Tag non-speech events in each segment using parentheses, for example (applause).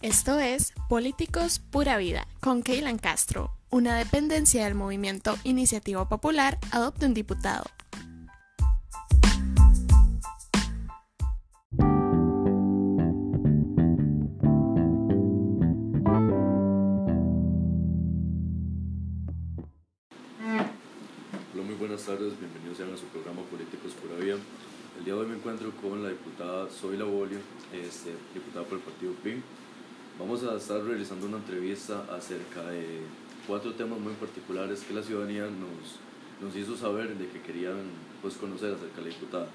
Esto es Políticos Pura Vida con Keylan Castro, una dependencia del movimiento Iniciativa Popular Adopte un Diputado. Encuentro con la diputada Zoila Bolio, este, diputada por el partido PIN. Vamos a estar realizando una entrevista acerca de cuatro temas muy particulares que la ciudadanía nos, nos hizo saber de que querían pues, conocer acerca de la diputada.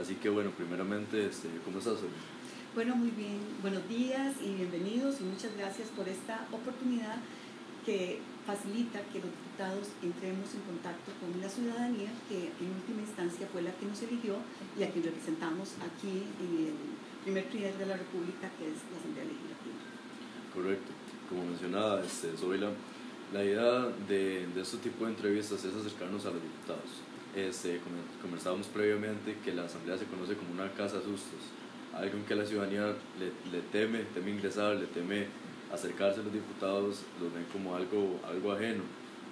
Así que bueno, primeramente, este, ¿cómo estás hoy? Bueno, muy bien. Buenos días y bienvenidos y muchas gracias por esta oportunidad que facilita que los diputados entremos en contacto con la ciudadanía, que en última instancia fue la que nos eligió y a quien representamos aquí en el primer primer de la República, que es la Asamblea Legislativa. Correcto. Como mencionaba este, Zoila, la idea de, de este tipo de entrevistas es acercarnos a los diputados. Este, conversábamos previamente que la Asamblea se conoce como una casa de sustos, algo en que la ciudadanía le, le teme, teme ingresar, le teme acercarse a los diputados, los ven como algo, algo ajeno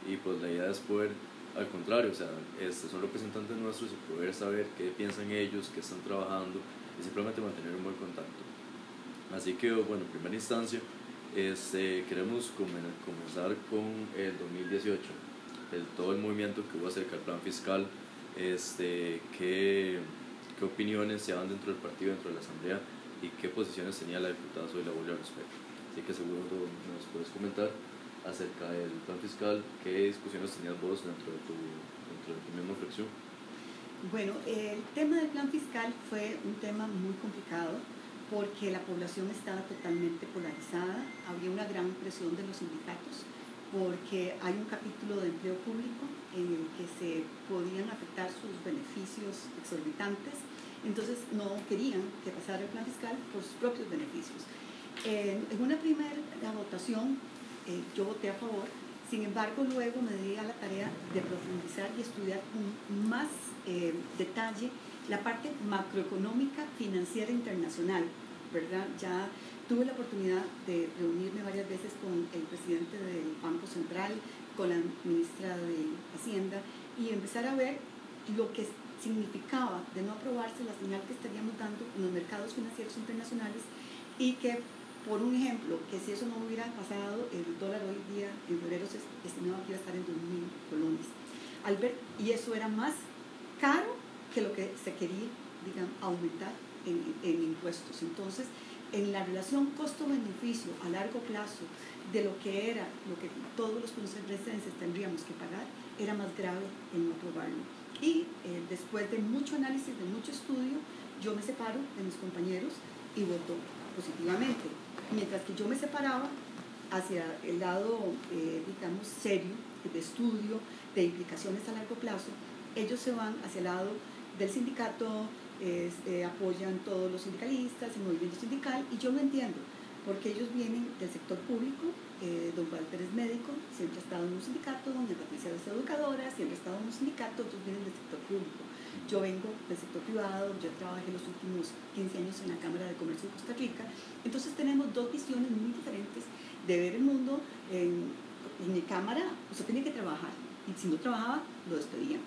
y pues la idea es poder, al contrario, o sea, este, son representantes nuestros y poder saber qué piensan ellos, qué están trabajando y simplemente mantener un buen contacto. Así que, bueno, en primera instancia, este, queremos comenzar con el 2018, el, todo el movimiento que hubo acerca del plan fiscal, este, qué, qué opiniones se daban dentro del partido, dentro de la asamblea y qué posiciones tenía la diputada Soy la al respecto. Así que seguro nos puedes comentar acerca del plan fiscal, qué discusiones tenías vos dentro de tu, dentro de tu misma fracción. Bueno, el tema del plan fiscal fue un tema muy complicado porque la población estaba totalmente polarizada, había una gran presión de los sindicatos, porque hay un capítulo de empleo público en el que se podían afectar sus beneficios exorbitantes, entonces no querían que pasara el plan fiscal por sus propios beneficios. En, una primera votación eh, yo voté a favor, sin embargo luego me di a la tarea de profundizar y estudiar con más eh, detalle la parte macroeconómica financiera internacional, ¿verdad? Ya tuve la oportunidad de reunirme varias veces con el presidente del Banco Central, con la ministra de Hacienda y empezar a ver lo que significaba de no aprobarse la señal que estaríamos dando en los mercados financieros internacionales y que, por un ejemplo, que si eso no hubiera pasado, el dólar hoy día en febrero se estimaba que iba a estar en 2.000 colones. Al ver, y eso era más caro que lo que se quería, digamos, aumentar en, en impuestos. Entonces, en la relación costo-beneficio a largo plazo de lo que era, lo que todos los costarricenses tendríamos que pagar, era más grave en no aprobarlo. Y eh, después de mucho análisis, de mucho estudio, yo me separo de mis compañeros y voto positivamente. Mientras que yo me separaba hacia el lado, eh, digamos, serio, de estudio, de implicaciones a largo plazo, ellos se van hacia el lado del sindicato, eh, apoyan todos los sindicalistas, el movimiento sindical, y yo lo entiendo, porque ellos vienen del sector público, eh, don Walter es médico, siempre ha estado en un sindicato, doña Patricia es educadora, siempre ha estado en un sindicato, otros vienen del sector público. Yo vengo del sector privado, yo trabajé los últimos 15 años en la Cámara de Comercio de Costa Rica, entonces tenemos dos visiones muy diferentes de ver el mundo. En, en mi cámara usted tiene que trabajar, y si no trabajaba, lo despedían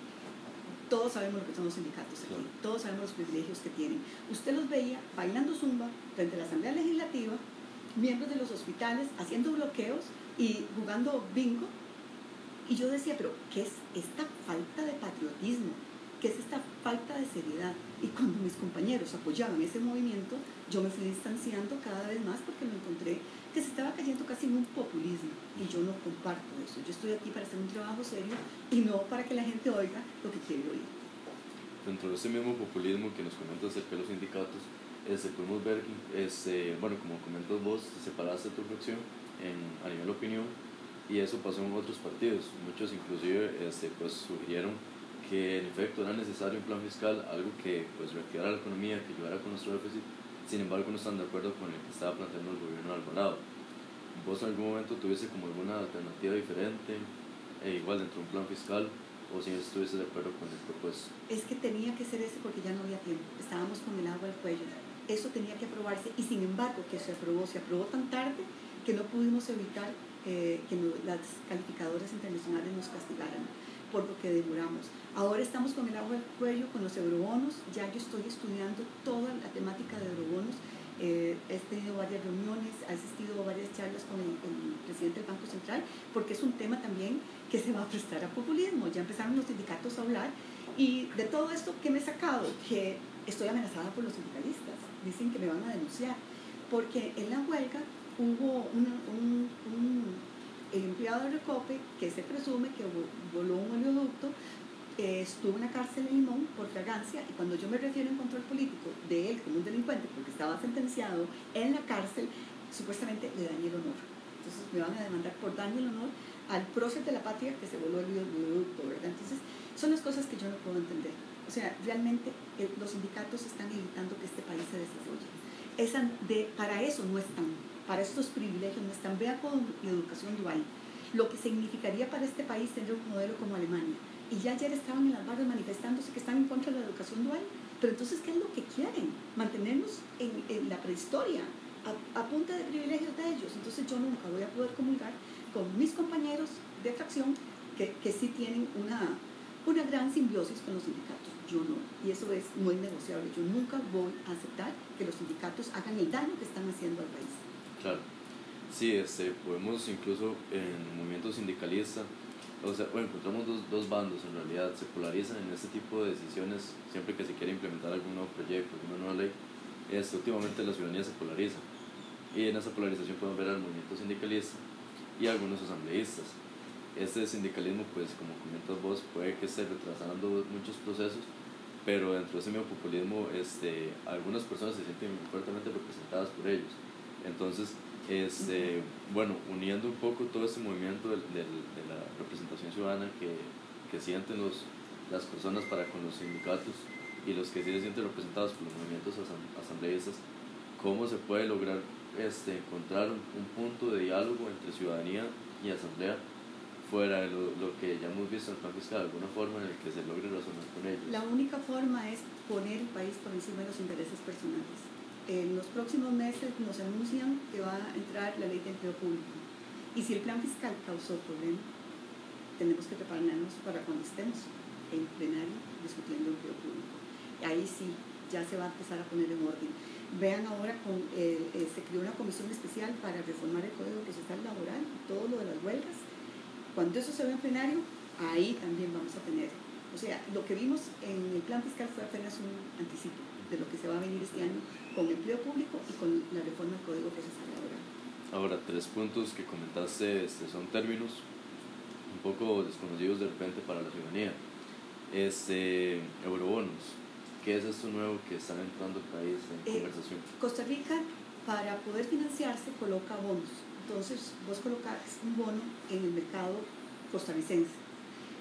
todos sabemos lo que son los sindicatos aquí, todos sabemos los privilegios que tienen. Usted los veía bailando zumba frente a la Asamblea Legislativa, miembros de los hospitales haciendo bloqueos y jugando bingo. Y yo decía, pero ¿qué es esta falta de patriotismo? ¿Qué es esta falta de seriedad? Y cuando mis compañeros apoyaban ese movimiento, yo me fui distanciando cada vez más porque me encontré que se estaba cayendo casi en un populismo y yo no comparto eso. Yo estoy aquí para hacer un trabajo serio y no para que la gente oiga lo que quiere oír. Dentro de ese mismo populismo que nos comentas acerca de los sindicatos, este, podemos ver que, este, bueno, como comentas vos, separaste tu fracción en, a nivel opinión y eso pasó en otros partidos. Muchos inclusive este, pues, sugirieron que en efecto era necesario un plan fiscal, algo que pues reactivara la economía, que ayudara con nuestro déficit sin embargo no están de acuerdo con el que estaba planteando el gobierno de Alvarado. ¿Vos en algún momento tuviese como alguna alternativa diferente, e igual dentro de un plan fiscal, o si estuviese de acuerdo con el propuesto? Es que tenía que ser ese porque ya no había tiempo. eso tenía que aprobarse y sin embargo que se aprobó, se aprobó tan tarde que no pudimos evitar eh, que las calificadoras internacionales nos castigaran por lo que demoramos. Ahora estamos con el agua al cuello, con los eurobonos, ya yo estoy estudiando toda la temática de eurobonos, eh, he tenido varias reuniones, he asistido a varias charlas con el, presidente del Banco Central, porque es un tema también que se va a prestar a populismo. Ya empezaron los sindicatos a hablar y de todo esto, ¿qué me he sacado? Que estoy amenazada por los sindicalistas. Dicen que me van a denunciar, porque en la huelga hubo un, el empleado de Recope que se presume que voló un oleoducto eh, estuvo en la cárcel de Limón por fragancia y cuando yo me refiero en control político de él como un delincuente porque estaba sentenciado en la cárcel, supuestamente le dañé el honor. Entonces me van a demandar por daño el honor al prócer de la patria que se voló el oleoducto, ¿verdad? Entonces son las cosas que yo no puedo entender. O sea, realmente eh, los sindicatos están evitando que este país se desarrolle. Esa de, para eso no están, para estos privilegios no están. Vea con educación dual, lo que significaría para este país tener un modelo como Alemania y ya ayer estaban en las barrios manifestándose que están en contra de la educación dual. Pero entonces, ¿qué es lo que quieren? Mantenernos en, la prehistoria, a, punta de privilegios de ellos. Entonces yo nunca voy a poder comulgar con mis compañeros de fracción que, que sí tienen una, una gran simbiosis con los sindicatos. Yo no. Y eso es muy negociable. Yo nunca voy a aceptar que los sindicatos hagan el daño que están haciendo al país. Claro. Sí, este, podemos incluso en el movimiento sindicalista o sea, bueno, encontramos dos, dos, bandos en realidad, se polarizan en este tipo de decisiones siempre que se quiere implementar algún nuevo proyecto, alguna nueva ley. Este, últimamente la ciudadanía se polariza y en esa polarización podemos ver al movimiento sindicalista y algunos asambleístas. Este sindicalismo, pues como comentas vos, puede que esté retrasando muchos procesos, pero dentro de ese mismo populismo este, algunas personas se sienten fuertemente representadas por ellos. Entonces, este, bueno, uniendo un poco todo este movimiento de, de, la representación ciudadana que, que sienten los, las personas para con los sindicatos y los que sí se sienten representados por los movimientos asambleístas, ¿cómo se puede lograr este, encontrar un, punto de diálogo entre ciudadanía y asamblea fuera de lo, lo, que ya hemos visto en el plan fiscal, de alguna forma en el que se logre razonar con ellos? La única forma es poner el país por encima de los intereses personales en los próximos meses nos anuncian que va a entrar la ley de empleo público. Y si el plan fiscal causó problema, tenemos que prepararnos para cuando estemos en plenario discutiendo empleo público. Ahí sí, ya se va a empezar a poner en orden. Vean ahora, eh, eh, se creó una comisión especial para reformar el Código Procesal Laboral, todo lo de las huelgas. Cuando eso se ve en plenario, ahí también vamos a tener. O sea, lo que vimos en el plan fiscal fue apenas un anticipo de lo que se va a venir este año con empleo público y con la reforma del Código Procesal Laboral. Ahora, tres puntos que comentaste este, son términos un poco desconocidos de repente para la ciudadanía. Este, eurobonos, ¿qué es esto nuevo que están entrando al país en eh, conversación? Costa Rica, para poder financiarse, coloca bonos. Entonces, vos colocas un bono en el mercado costarricense.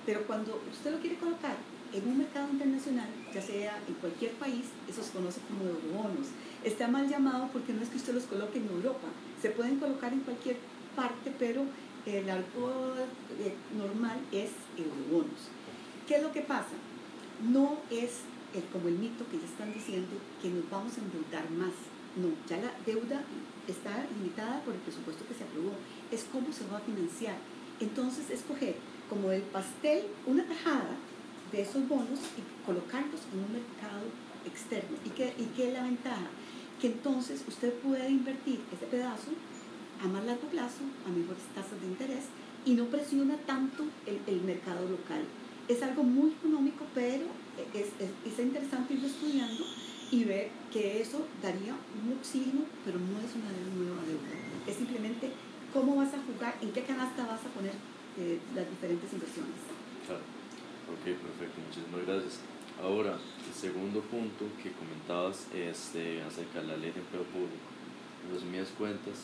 Pero cuando usted lo quiere colocar en un mercado internacional, ya sea en cualquier país, eso se conoce como eurobonos. Está mal llamado porque no es que usted los coloque en Europa, se pueden colocar en cualquier parte, pero el algo eh, normal es eurobonos. ¿Qué es lo que pasa? No es como el mito que ya están diciendo que nos vamos a endeudar más. No, ya la deuda está limitada por el presupuesto que se aprobó. Es cómo se va a financiar. Entonces, escoger como el pastel una tajada de esos bonos y colocarlos en un mercado externo. ¿Y qué, ¿Y qué es la ventaja? Que entonces usted puede invertir ese pedazo a más largo plazo, a mejores tasas de interés y no presiona tanto el, el mercado local. Es algo muy económico, pero es, es, es, interesante irlo estudiando y ver que eso daría un oxígeno, pero no es una nueva deuda. Es simplemente cómo vas a jugar, en qué canasta vas a poner eh, las diferentes inversiones. Claro. Ok, perfecto, muchísimas gracias. Ahora, el segundo punto que comentabas este, acerca de la ley de empleo público. En resumidas cuentas,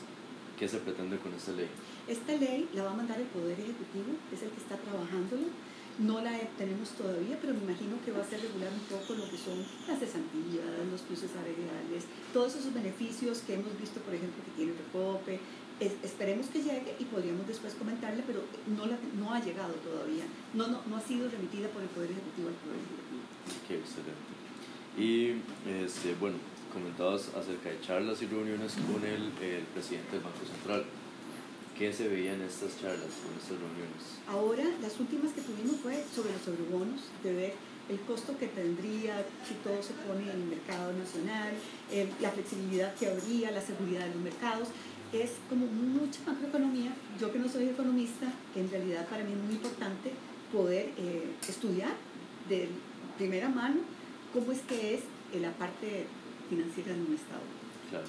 ¿qué se pretende con esta ley? Esta ley la va a mandar el Poder Ejecutivo, es el que está trabajándolo. No la tenemos todavía, pero me imagino que va a ser regular un poco lo que son las cesantías, los pluses salariales, todos esos beneficios que hemos visto, por ejemplo, que tiene Recope, esperemos que llegue y podríamos después comentarle, pero no, la, no ha llegado todavía, no, no, no ha sido remitida por el Poder Ejecutivo al Poder Ejecutivo. Qué excelente. Y este, bueno, comentabas acerca de charlas y reuniones con el, el presidente del Banco Central. ¿Qué se veía en estas charlas, en estas reuniones? Ahora, las últimas que tuvimos fue sobre los sobrebonos, de ver el costo que tendría si todo se pone en el mercado nacional, la flexibilidad que habría, la seguridad de los mercados. Es como mucha macroeconomía. Yo que no soy economista, en realidad para mí es muy importante poder eh, estudiar de primera mano cómo es que es la parte financiera de un Estado. Claro.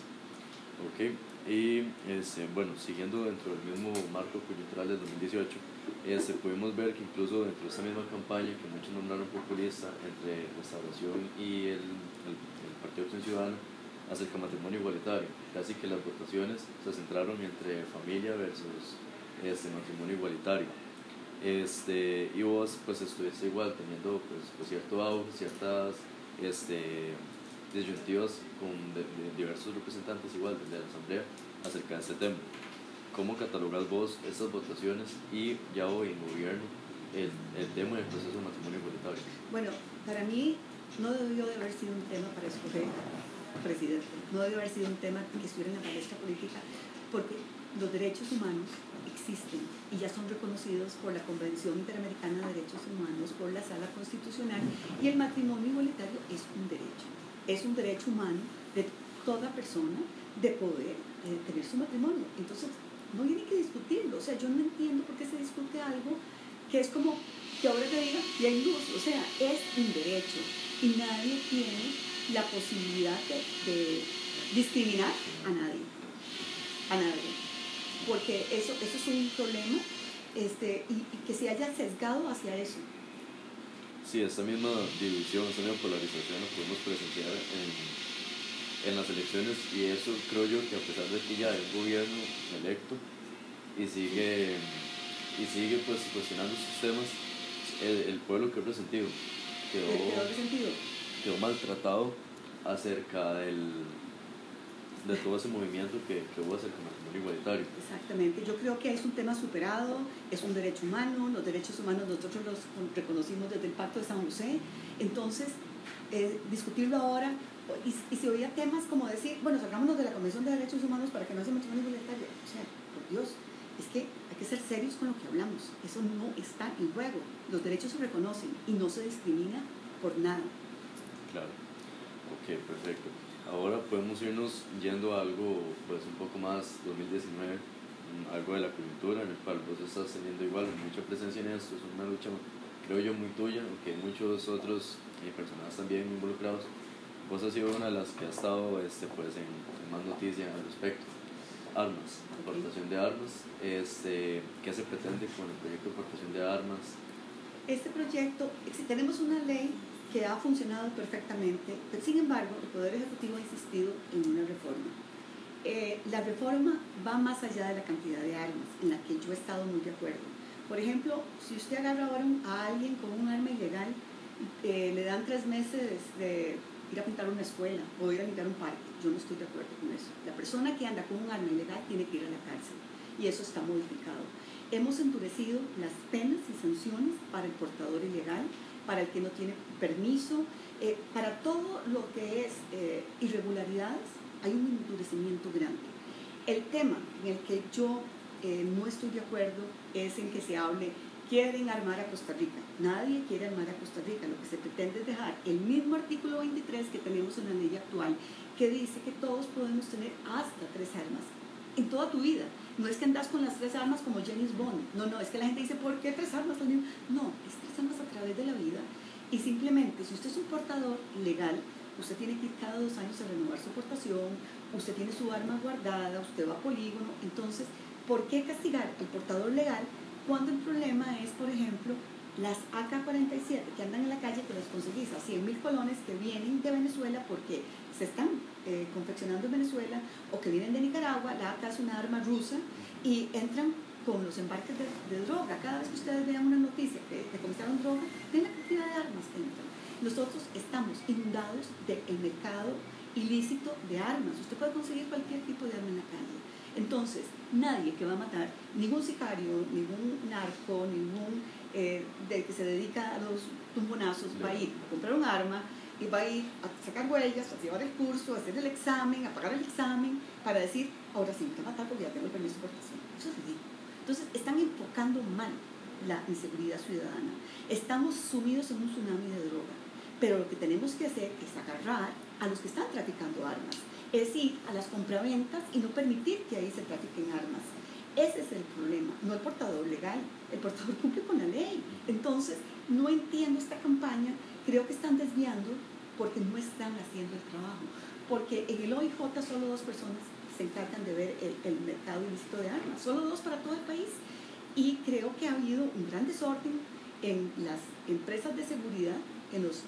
Ok. Y este, bueno, siguiendo dentro del mismo marco coyuntural del 2018, este, pudimos ver que incluso dentro de esta misma campaña, que muchos nombraron populista, entre Restauración y el, el, Partido Acción Ciudadana, acerca matrimonio igualitario. Casi que las votaciones se centraron entre familia versus este, matrimonio igualitario. Este, y vos pues estuviste igual teniendo pues, pues cierto auge, ciertas este, disyuntivas con diversos representantes igual de la Asamblea acerca de este tema. ¿Cómo catalogas vos estas votaciones y ya hoy en gobierno el, el tema del proceso de matrimonio igualitario? Bueno, para mí no debió de haber sido un tema para escoger presidente, no debió haber sido un tema que estuviera en la palestra política, porque los derechos humanos existen y ya son reconocidos por la Convención Interamericana de Derechos Humanos, por la Sala Constitucional, y el matrimonio igualitario es un derecho es un derecho humano de toda persona de poder eh, tener su matrimonio. Entonces, no hay que discutirlo. O sea, yo no entiendo por qué se discute algo que es como que ahora te diga, y hay luz. O sea, es un derecho. Y nadie tiene la posibilidad de, discriminar a nadie. A nadie. Porque eso, eso es un problema este, y, y que se haya sesgado hacia eso. Sí, esta misma división, esta misma polarización la podemos presenciar en, en las elecciones y eso creo yo que a pesar de que ya un gobierno electo y sigue, y sigue pues cuestionando estos temas, el, pueblo quedó resentido, quedó, quedó maltratado acerca del, de todo ese movimiento que, que hubo acerca del matrimonio igualitario. Exactamente, yo creo que es un tema superado, es un derecho humano, los derechos humanos nosotros los reconocimos desde el Pacto de San José, entonces eh, discutirlo ahora, y, y se oía temas como decir, bueno, salgámonos de la Convención de Derechos Humanos para que no sea matrimonio igualitario, o sea, por Dios, es que hay que ser serios con lo que hablamos, eso no está en juego, los derechos se reconocen y no se discrimina por nada. Claro, ok, perfecto. Ahora podemos irnos yendo a algo pues un poco más 2019, mm, algo de la coyuntura en el cual vos estás teniendo igual mucha presencia en esto, es una lucha creo yo muy tuya, aunque hay muchos otros eh, personas también involucrados. Vos has sido una de las que ha estado este, pues, en, más noticias al respecto. Armas, importación de armas, este, ¿qué se pretende con el proyecto de importación de armas? Este proyecto, si tenemos una ley que ha funcionado perfectamente, pero sin embargo el Poder Ejecutivo ha insistido en una reforma. Eh, la reforma va más allá de la cantidad de armas, en la que yo he estado muy de acuerdo. Por ejemplo, si usted agarra ahora a alguien con un arma ilegal, eh, le dan tres meses de ir a pintar una escuela o ir a limpiar un parque. Yo no estoy de acuerdo con eso. La persona que anda con un arma ilegal tiene que ir a la cárcel y eso está modificado. Hemos endurecido las penas y sanciones para el portador ilegal para el que no tiene permiso, eh, para todo lo que es eh, irregularidades hay un endurecimiento grande. El tema en el que yo eh, no estoy de acuerdo es en que se hable, quieren armar a Costa Rica. Nadie quiere armar a Costa Rica. Lo que se pretende es dejar el mismo artículo 23 que tenemos en la ley actual, que dice que todos podemos tener hasta tres armas en toda tu vida. No es que andas con las tres armas como James Bond. No, no, es que la gente dice, ¿por qué tres armas también? No, es tres armas a través de la vida. Y simplemente, si usted es un portador legal, usted tiene que ir cada dos años a renovar su portación, usted tiene su arma guardada, usted va a polígono. Entonces, ¿por qué castigar al portador legal cuando el problema es, por ejemplo, las AK-47 que andan en la calle que las conseguís a 100 mil colones que vienen de Venezuela porque se están eh, confeccionando en Venezuela o que vienen de Nicaragua, la AK es una arma rusa y entran con los embarques de, droga. Cada vez que ustedes vean una noticia que decomisaron droga, ven la cantidad de armas que entran. Nosotros estamos inundados del mercado ilícito de armas. Usted puede conseguir cualquier tipo de arma en la calle. Entonces, nadie que va a matar, ningún sicario, ningún narco, ningún de que se dedica a los tumbonazos va a ir a comprar un arma, y va a ir a sacar huellas, a llevar el curso, a hacer el examen, a pagar el examen, para decir, ahora sí me voy a matar porque ya tengo el permiso de portación. Eso es ridículo. Entonces, están enfocando mal la inseguridad ciudadana. Estamos sumidos en un tsunami de droga. Pero lo que tenemos que hacer es agarrar a los que están traficando armas. Es ir a las compraventas y no permitir que ahí se trafiquen armas. Ese es el problema, no el portador legal. El portador cumple con la ley. Entonces, no entiendo esta campaña. Creo que están desviando porque no están haciendo el trabajo. Porque en el OIJ solo dos personas se encargan de ver el, el mercado ilícito de armas. Solo dos para todo el país. Y creo que ha habido un gran desorden en las empresas de seguridad, en los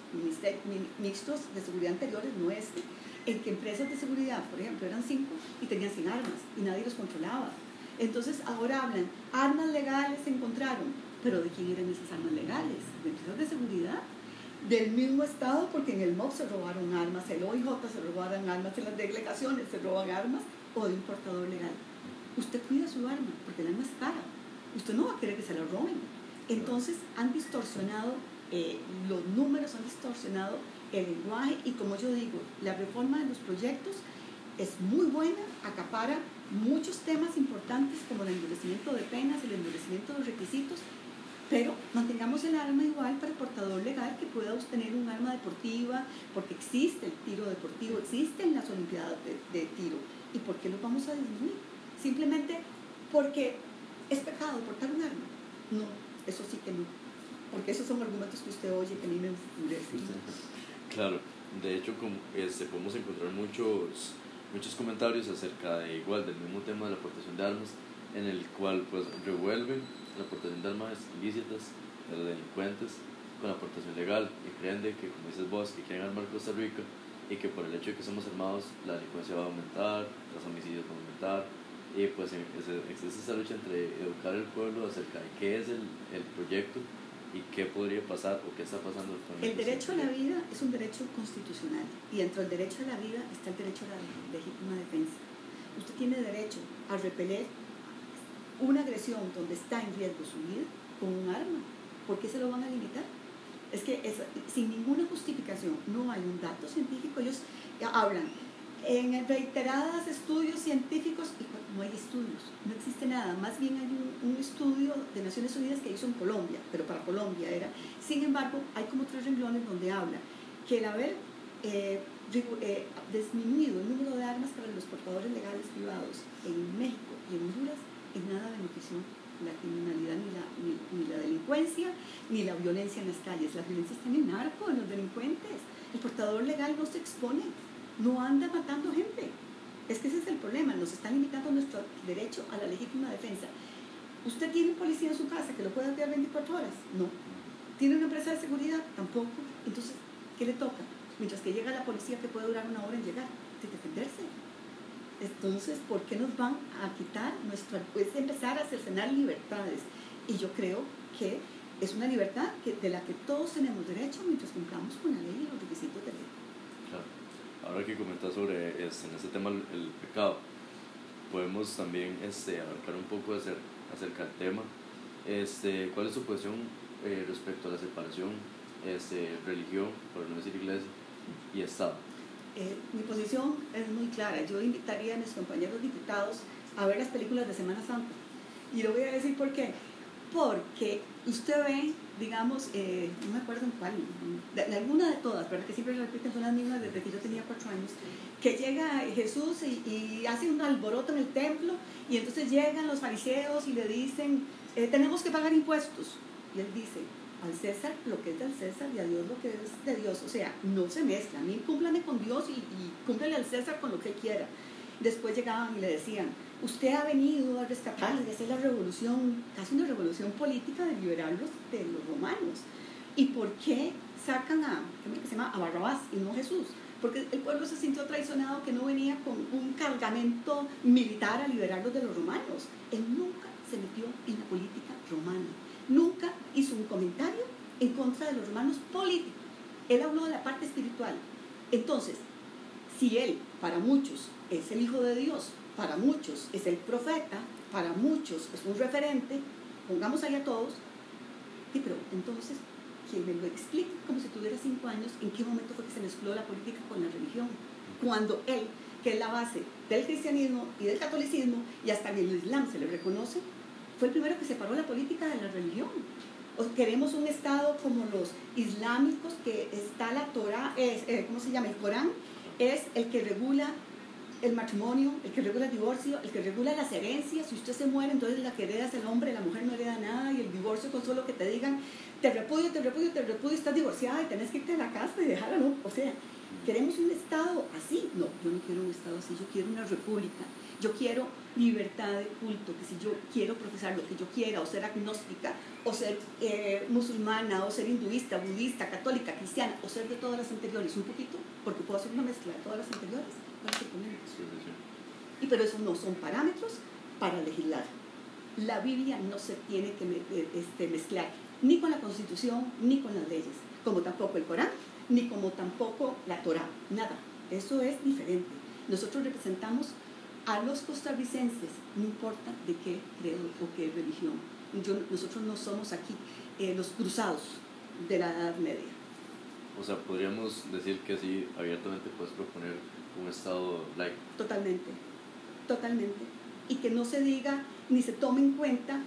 mixtos de seguridad anteriores, no este, en que empresas de seguridad, por ejemplo, eran cinco y tenían sin armas y nadie los controlaba. Entonces ahora hablan, armas legales se encontraron, pero ¿de quién eran esas armas legales? ¿De empresas de seguridad? Del mismo Estado, porque en el MOB se robaron armas, el OIJ se robaron armas, en las delegaciones se roban armas, o de un portador legal. Usted cuida su arma, porque el arma es cara usted no va a querer que se la roben. Entonces han distorsionado eh, los números, han distorsionado el lenguaje y como yo digo, la reforma de los proyectos es muy buena, acapara muchos temas importantes como el endurecimiento de penas, el endurecimiento de requisitos, pero mantengamos el arma igual para el portador legal que pueda obtener un arma deportiva, porque existe el tiro deportivo, existen las Olimpiadas de, de tiro. ¿Y por qué los vamos a disminuir? Simplemente porque ¿Es pecado portar un arma? No, eso sí que no. Porque esos son argumentos que usted oye que a mí me enfurecen. Claro, de hecho como, este, podemos encontrar muchos, muchos comentarios acerca de igual del mismo tema de la aportación de armas, en el cual pues revuelven la aportación de armas ilícitas de los delincuentes con la aportación legal y creen que, como dices vos, que quieren armar Costa Rica y que por el hecho de que somos armados la delincuencia va a aumentar, los homicidios van a aumentar, y pues existe esa lucha entre educar al pueblo acerca de qué es el, el proyecto y qué podría pasar o qué está pasando. El derecho a la vida es un derecho constitucional y dentro del derecho a la vida está el derecho a la legítima defensa. Usted tiene derecho a repeler una agresión donde está en riesgo su vida con un arma. ¿Por qué se lo van a limitar? Es que es, sin ninguna justificación, no hay un dato científico, ellos hablan en reiterados estudios científicos, y no hay estudios, no existe nada, más bien hay un, estudio de Naciones Unidas que hizo en Colombia, pero para Colombia era. Sin embargo, hay como tres renglones donde habla que el haber eh, eh, disminuido el número de armas para los portadores legales privados en México y en Honduras en nada benefició la criminalidad, ni la, ni, la delincuencia, ni la violencia en las calles. La violencia está en el narco, en los delincuentes. El portador legal no se expone no anda matando gente. Es que ese es el problema, nos están limitando nuestro derecho a la legítima defensa. ¿Usted tiene un policía en su casa que lo pueda enviar 24 horas? No. ¿Tiene una empresa de seguridad? Tampoco. Entonces, ¿qué le toca? Mientras que llega la policía que puede durar una hora en llegar, de defenderse. Entonces, ¿por qué nos van a quitar nuestro... Es empezar a cercenar libertades. Y yo creo que es una libertad que, de la que todos tenemos derecho mientras cumplamos con la ley y los requisitos de ley ahora que comentas sobre este, en este tema el, pecado, podemos también este, abarcar un poco acerca, del tema. Este, ¿Cuál es su posición eh, respecto a la separación este, religión, por no decir iglesia, y Estado? Eh, mi posición es muy clara. Yo invitaría a mis compañeros diputados a ver las películas de Semana Santa. Y lo voy a decir por qué. Porque usted ve digamos, eh, no me acuerdo en cuál, de, alguna de todas, pero que siempre repiten son las mismas desde que yo tenía cuatro años, que llega Jesús y, hace un alboroto en el templo y entonces llegan los fariseos y le dicen, eh, tenemos que pagar impuestos. Y él dice, al César lo que es del César y a Dios lo que es de Dios. O sea, no se mezcla. A mí cúmplame con Dios y, y cúmplele al César con lo que quiera. Después llegaban y le decían, usted ha venido a rescatar, a hacer la revolución, casi una revolución política de liberarlos de los romanos. ¿Y por qué sacan a, ¿qué se llama? a Barrabás y no Jesús? Porque el pueblo se sintió traicionado que no venía con un cargamento militar a liberarlos de los romanos. Él nunca se metió en la política romana, nunca hizo un comentario en contra de los romanos políticos. Él habló de la parte espiritual. Entonces, si él, para muchos, es el Hijo de Dios, para muchos es el profeta, para muchos es un referente, pongamos ahí a todos, y pero entonces, que me lo explique como si tuviera cinco años, en qué momento fue que se mezcló la política con la religión. Cuando él, que es la base del cristianismo y del catolicismo, y hasta en el islam se le reconoce, fue el primero que separó la política de la religión. O queremos un Estado como los islámicos, que está la Torah, es, eh, ¿cómo se llama? El Corán, es el que regula el matrimonio, el que regula el divorcio, el que regula las herencias. Si usted se muere, entonces la que hereda es el hombre, la mujer no hereda nada, y el divorcio con solo que te digan, te repudio, te repudio, te repudio, estás divorciada y tenés que irte a la casa y dejarla, ¿no? O sea, queremos un Estado así. No, yo no quiero un Estado así, yo quiero una república. Yo quiero libertad de culto, que si yo quiero profesar lo que yo quiera, o ser agnóstica, o ser eh, musulmana, o ser hinduista, budista, católica, cristiana, o ser de todas las anteriores, un poquito, porque puedo hacer una mezcla de todas las anteriores y pero esos no son parámetros para legislar. La Biblia no se tiene que eh, este, mezclar ni con la Constitución ni con las leyes, como tampoco el Corán, ni como tampoco la Torah, nada. Eso es diferente. Nosotros representamos a los costarricenses, no importa de qué credo o qué religión. nosotros no somos aquí eh, los cruzados de la Edad Media. O sea, podríamos decir que así abiertamente puedes proponer un Estado laico. Totalmente, totalmente. Y que no se diga ni se tome en cuenta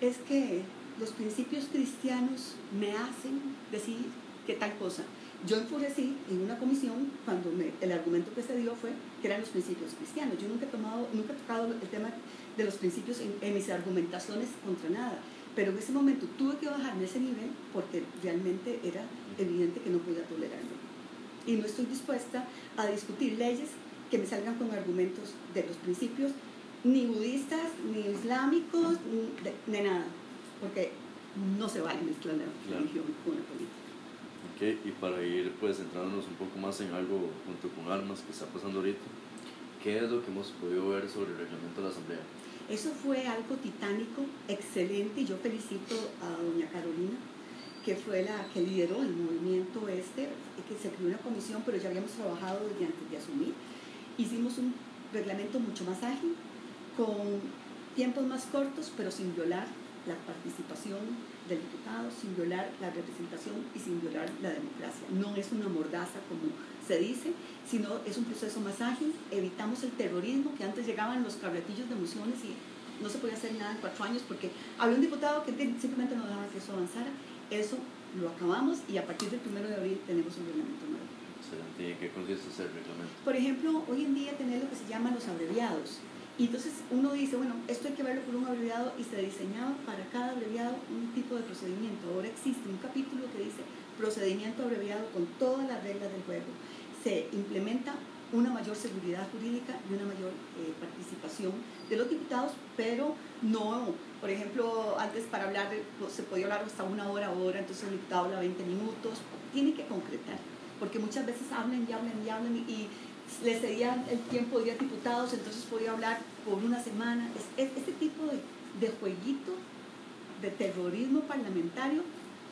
es que los principios cristianos me hacen decir que tal cosa. Yo enfurecí en una comisión cuando el argumento que se dio fue que eran los principios cristianos. Yo nunca he, tomado, nunca he tocado el tema de los principios en, en mis argumentaciones contra nada. Pero en ese momento tuve que bajarme ese nivel porque realmente era evidente que no podía tolerarlo y no estoy dispuesta a discutir leyes que me salgan con argumentos de los principios ni budistas, ni islámicos, ni de, nada, porque no se vale mezclar la religión con la política. Okay, y para ir pues centrándonos un poco más en algo junto con armas que está pasando ahorita, ¿qué es lo que hemos podido ver sobre el reglamento de la Asamblea? Eso fue algo titánico, excelente, y yo felicito a doña Carolina que fue la que lideró el movimiento este, que se creó una comisión, pero ya habíamos trabajado desde antes de asumir. Hicimos un reglamento mucho más ágil, con tiempos más cortos, pero sin violar la participación del diputado, sin violar la representación y sin violar la democracia. No es una mordaza como se dice, sino es un proceso más ágil. Evitamos el terrorismo, que antes llegaban los carretillos de emociones y no se podía hacer nada en cuatro años porque había un diputado que simplemente no dejaba que eso avanzara eso lo acabamos y a partir del 1 de abril tenemos un reglamento nuevo. Excelente. ¿Y en qué consiste ese reglamento? Por ejemplo, hoy en día tener lo que se llaman los abreviados. Y entonces uno dice, bueno, esto hay que verlo por un abreviado y se diseñaba para cada abreviado un tipo de procedimiento. Ahora existe un capítulo que dice procedimiento abreviado con todas las reglas del juego. Se implementa una mayor seguridad jurídica y una mayor eh, participación de los diputados, pero no, por ejemplo, antes para hablar pues, se podía hablar hasta una hora hora, entonces el diputado habla 20 minutos, tiene que concretar, porque muchas veces hablan y hablan y hablan y, le cedían el tiempo de diputados, entonces podía hablar por una semana. Es, este tipo de, jueguito de terrorismo parlamentario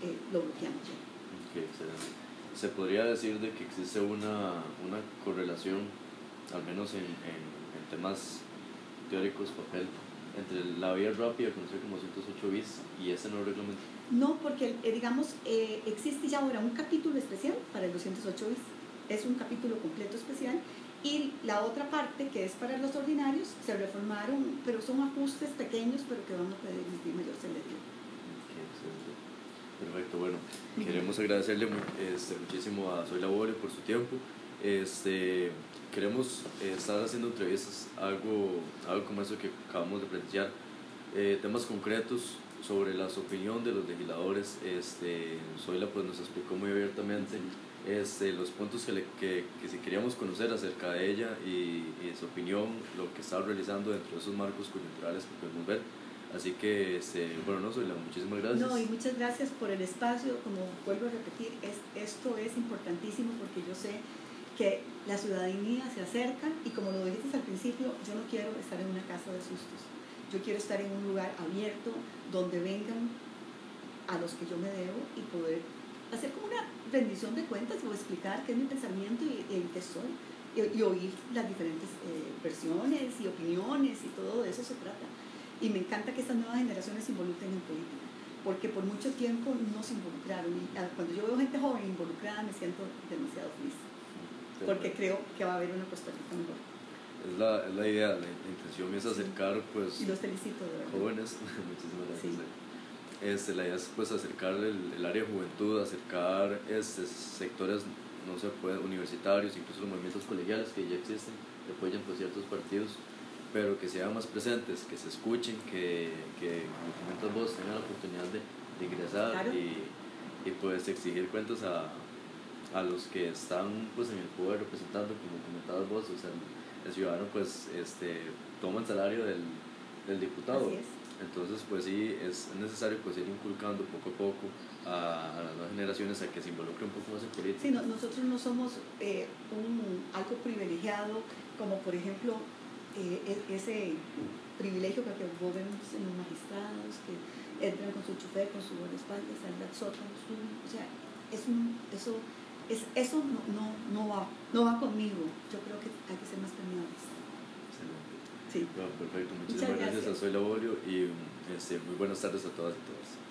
eh, lo bloqueamos ya. se podría decir de que existe una, una correlación, al menos en, en, en temas teóricos, papel, entre la vía rápida, conocida como 108 bis, y ese nuevo reglamento? No, porque eh, digamos, eh, existe ya ahora un capítulo especial para el 208 bis. Es un capítulo completo especial. Y la otra parte, que es para los ordinarios, se reformaron, pero son ajustes pequeños, pero que van a permitir mayor celeridad. Perfecto, bueno, queremos agradecerle este, muchísimo a Soy Labore por su tiempo. Este, queremos eh, estar haciendo entrevistas, algo, algo como eso que acabamos de presenciar, eh, temas concretos sobre las opiniones de los legisladores. Este, Zoila pues, nos explicó muy abiertamente este, los puntos que, le, que, que, si queríamos conocer acerca de ella y, su opinión, lo que está realizando dentro de esos marcos coyunturales que podemos ver. Así que, este, bueno, no, Zoila, muchísimas gracias. No, y muchas gracias por el espacio. Como vuelvo a repetir, es, esto es importantísimo porque yo sé que la ciudadanía se acerca y como lo dijiste al principio, yo no quiero estar en una casa de sustos. Yo quiero estar en un lugar abierto donde vengan a los que yo me debo y poder hacer como una rendición de cuentas o explicar qué es mi pensamiento y en qué soy y, oír las diferentes eh, versiones y opiniones y todo de eso se trata. Y me encanta que estas nuevas generaciones se involucren en política porque por mucho tiempo no se involucraron. Y cuando yo veo gente joven involucrada me siento demasiado feliz, porque creo que va a haber una Costa Rica mejor. Es la, es la idea, la intención es acercar pues y los felicito de jóvenes, (laughs) muchísimas gracias. Este, la idea es pues acercar el, el área de juventud, acercar este, sectores no se puede, universitarios, incluso los movimientos colegiales que ya existen, que apoyan pues, ciertos partidos, pero que sean más presentes, que se escuchen, que, que como comentas vos, tengan la oportunidad de, de ingresar y, y pues exigir cuentas a, a los que están pues en el poder representando, como comentabas vos, o sea, el ciudadano pues este, toma el salario del, del diputado. Entonces, pues sí, es necesario pues ir inculcando poco a poco a, las nuevas generaciones a que se involucren un poco más en política. Sí, nosotros no somos eh, un, algo privilegiado, como por ejemplo eh, e, ese privilegio que vos vemos en los magistrados, que entran con su chofer, con su guardaespaldas, salen al sótano, o sea, es un, eso, es, eso no, no, no, va, no va conmigo. Yo creo que hay que ser más premiables. Sí. perfecto, muchísimas gracias. a Soy Labolio y este, muy buenas tardes a todas y todos.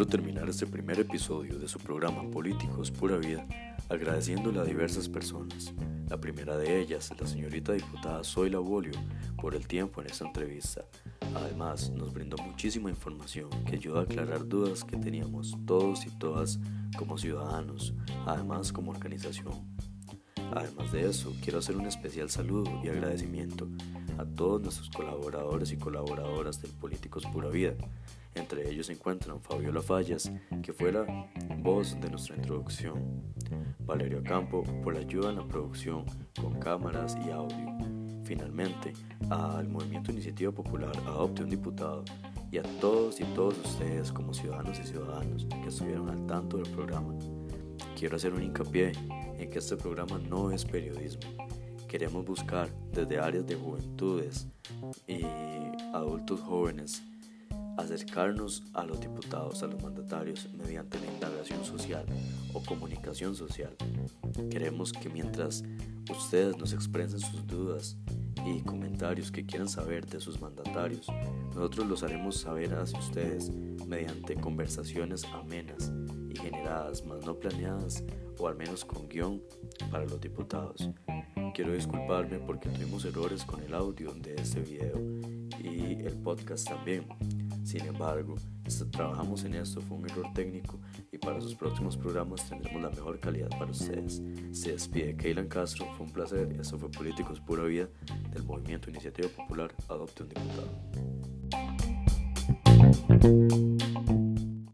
Quiero terminar este primer episodio de su programa Políticos Pura Vida agradeciéndole a diversas personas. La primera de ellas, la señorita diputada Zoila Bolio, por el tiempo en esta entrevista. Además, nos brindó muchísima información que ayuda a aclarar dudas que teníamos todos y todas como ciudadanos, además como organización. Además de eso, quiero hacer un especial saludo y agradecimiento a todos nuestros colaboradores y colaboradoras del Políticos Pura Vida. Entre ellos se encuentran Fabiola Fallas, que fue la voz de nuestra introducción, Valerio Campo por la ayuda en la producción con cámaras y audio, finalmente al Movimiento Iniciativa Popular Adopte un Diputado y a todos y todos ustedes como ciudadanos y ciudadanos que estuvieron al tanto del programa. Quiero hacer un hincapié en que este programa no es periodismo. Queremos buscar desde áreas de juventudes y adultos jóvenes acercarnos a los diputados, a los mandatarios, mediante la indagación social o comunicación social. Queremos que mientras ustedes nos expresen sus dudas y comentarios que quieran saber de sus mandatarios, nosotros los haremos saber hacia ustedes mediante conversaciones amenas y generadas, más no planeadas o al menos con guion para los diputados. Quiero disculparme porque tuvimos errores con el audio de este video y el podcast también. Sin embargo, trabajamos en esto, fue un error técnico y para sus próximos programas tendremos la mejor calidad para ustedes. Se despide Keylan Castro, fue un placer y esto fue Políticos Pura Vida del Movimiento Iniciativa Popular Adopte un Diputado.